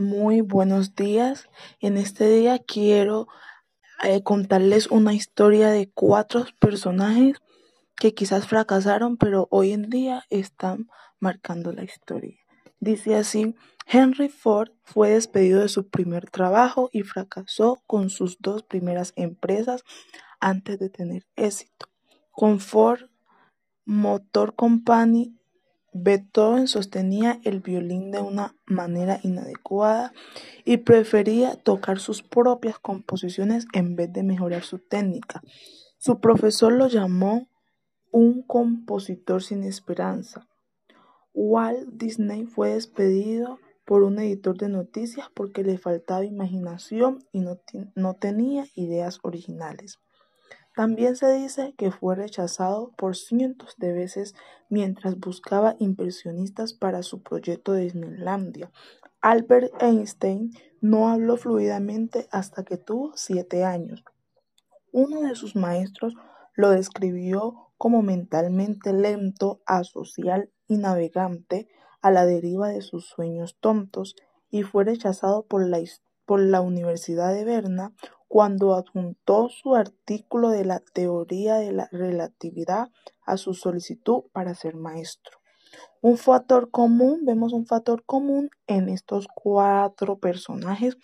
Muy buenos días. En este día quiero eh, contarles una historia de cuatro personajes que quizás fracasaron, pero hoy en día están marcando la historia. Dice así, Henry Ford fue despedido de su primer trabajo y fracasó con sus dos primeras empresas antes de tener éxito. Con Ford Motor Company Beethoven sostenía el violín de una manera inadecuada y prefería tocar sus propias composiciones en vez de mejorar su técnica. Su profesor lo llamó un compositor sin esperanza. Walt Disney fue despedido por un editor de noticias porque le faltaba imaginación y no, no tenía ideas originales. También se dice que fue rechazado por cientos de veces mientras buscaba impresionistas para su proyecto de Disneylandia. Albert Einstein no habló fluidamente hasta que tuvo siete años. Uno de sus maestros lo describió como mentalmente lento, asocial y navegante a la deriva de sus sueños tontos y fue rechazado por la, por la Universidad de Berna cuando adjuntó su artículo de la teoría de la relatividad a su solicitud para ser maestro. Un factor común, vemos un factor común en estos cuatro personajes,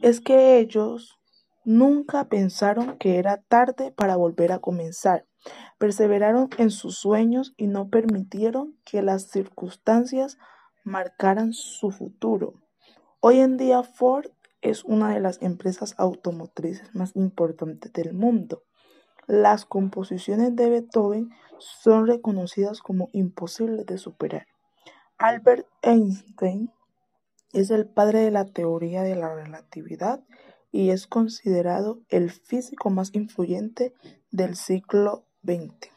es que ellos nunca pensaron que era tarde para volver a comenzar. Perseveraron en sus sueños y no permitieron que las circunstancias marcaran su futuro. Hoy en día Ford es una de las empresas automotrices más importantes del mundo. Las composiciones de Beethoven son reconocidas como imposibles de superar. Albert Einstein es el padre de la teoría de la relatividad y es considerado el físico más influyente del siglo XX.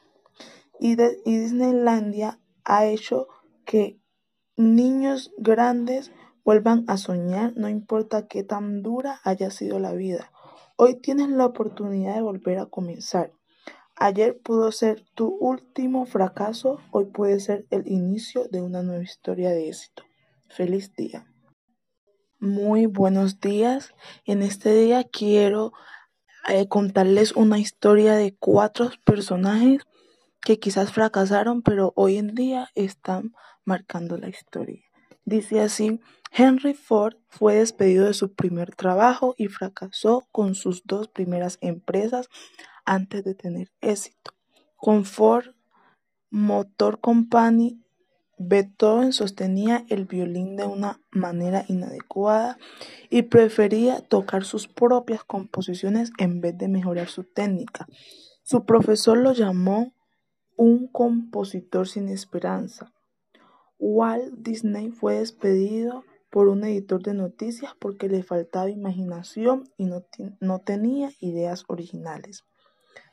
Y, Disneylandia ha hecho que niños grandes Vuelvan a soñar, no importa qué tan dura haya sido la vida. Hoy tienes la oportunidad de volver a comenzar. Ayer pudo ser tu último fracaso, hoy puede ser el inicio de una nueva historia de éxito. Feliz día. Muy buenos días. En este día quiero eh, contarles una historia de cuatro personajes que quizás fracasaron, pero hoy en día están marcando la historia. Dice así, Henry Ford fue despedido de su primer trabajo y fracasó con sus dos primeras empresas antes de tener éxito. Con Ford Motor Company, Beethoven sostenía el violín de una manera inadecuada y prefería tocar sus propias composiciones en vez de mejorar su técnica. Su profesor lo llamó un compositor sin esperanza. Walt Disney fue despedido por un editor de noticias porque le faltaba imaginación y no, no, tenía ideas originales.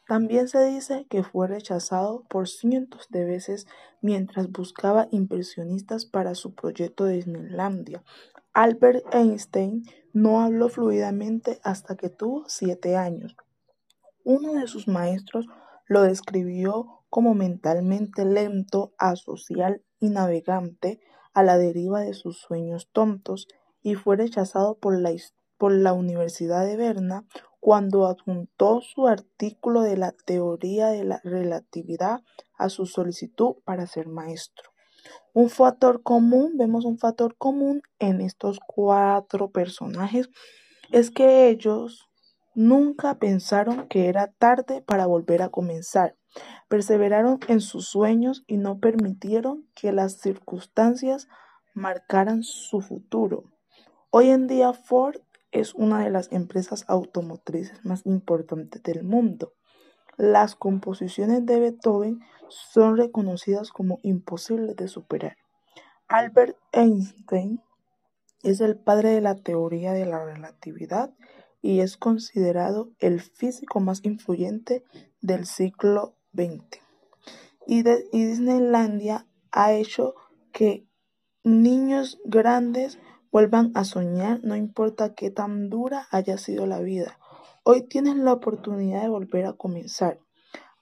También se dice que fue rechazado por cientos de veces mientras buscaba impresionistas para su proyecto de Disneylandia. Albert Einstein no habló fluidamente hasta que tuvo siete años. Uno de sus maestros lo describió como mentalmente lento, asocial y navegante a la deriva de sus sueños tontos y fue rechazado por la, por la Universidad de Berna cuando adjuntó su artículo de la teoría de la relatividad a su solicitud para ser maestro. Un factor común, vemos un factor común en estos cuatro personajes, es que ellos nunca pensaron que era tarde para volver a comenzar. Perseveraron en sus sueños y no permitieron que las circunstancias marcaran su futuro. Hoy en día Ford es una de las empresas automotrices más importantes del mundo. Las composiciones de Beethoven son reconocidas como imposibles de superar. Albert Einstein es el padre de la teoría de la relatividad y es considerado el físico más influyente del siglo y, Disneylandia ha hecho que niños grandes vuelvan a soñar, no importa qué tan dura haya sido la vida. Hoy tienes la oportunidad de volver a comenzar.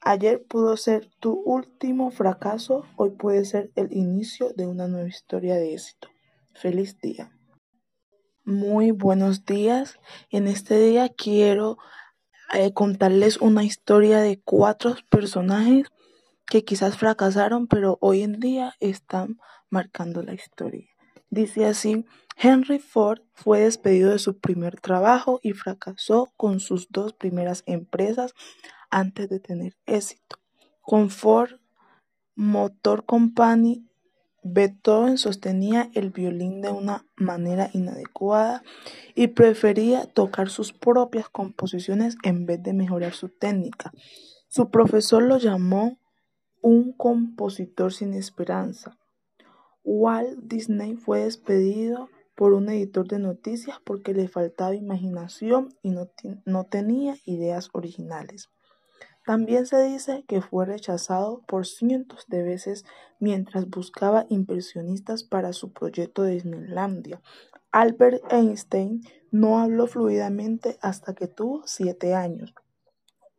Ayer pudo ser tu último fracaso, hoy puede ser el inicio de una nueva historia de éxito. Feliz día. Muy buenos días. En este día quiero eh, contarles una historia de cuatro personajes que quizás fracasaron, pero hoy en día están marcando la historia. Dice así, Henry Ford fue despedido de su primer trabajo y fracasó con sus dos primeras empresas antes de tener éxito. Con Ford Motor Company Beethoven sostenía el violín de una manera inadecuada y prefería tocar sus propias composiciones en vez de mejorar su técnica. Su profesor lo llamó un compositor sin esperanza. Walt Disney fue despedido por un editor de noticias porque le faltaba imaginación y no, no tenía ideas originales. También se dice que fue rechazado por cientos de veces mientras buscaba inversionistas para su proyecto de Disneylandia. Albert Einstein no habló fluidamente hasta que tuvo siete años.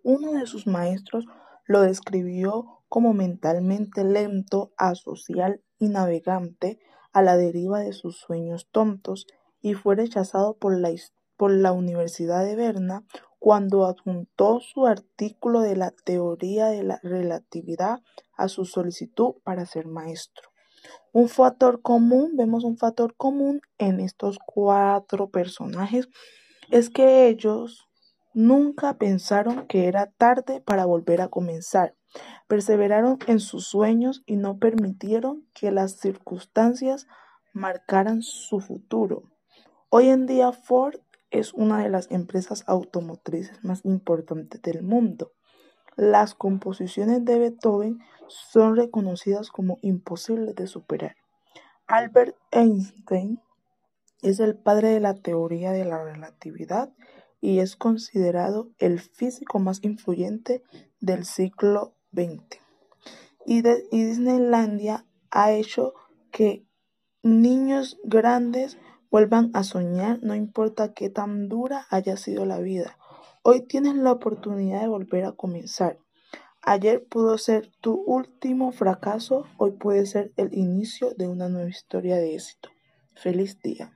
Uno de sus maestros lo describió como mentalmente lento, asocial y navegante a la deriva de sus sueños tontos y fue rechazado por la, por la Universidad de Berna cuando adjuntó su artículo de la teoría de la relatividad a su solicitud para ser maestro. Un factor común, vemos un factor común en estos cuatro personajes, es que ellos nunca pensaron que era tarde para volver a comenzar. Perseveraron en sus sueños y no permitieron que las circunstancias marcaran su futuro. Hoy en día Ford es una de las empresas automotrices más importantes del mundo. Las composiciones de Beethoven son reconocidas como imposibles de superar. Albert Einstein es el padre de la teoría de la relatividad y es considerado el físico más influyente del siglo XX. Y, Disneylandia ha hecho que niños grandes Vuelvan a soñar, no importa qué tan dura haya sido la vida. Hoy tienes la oportunidad de volver a comenzar. Ayer pudo ser tu último fracaso, hoy puede ser el inicio de una nueva historia de éxito. Feliz día.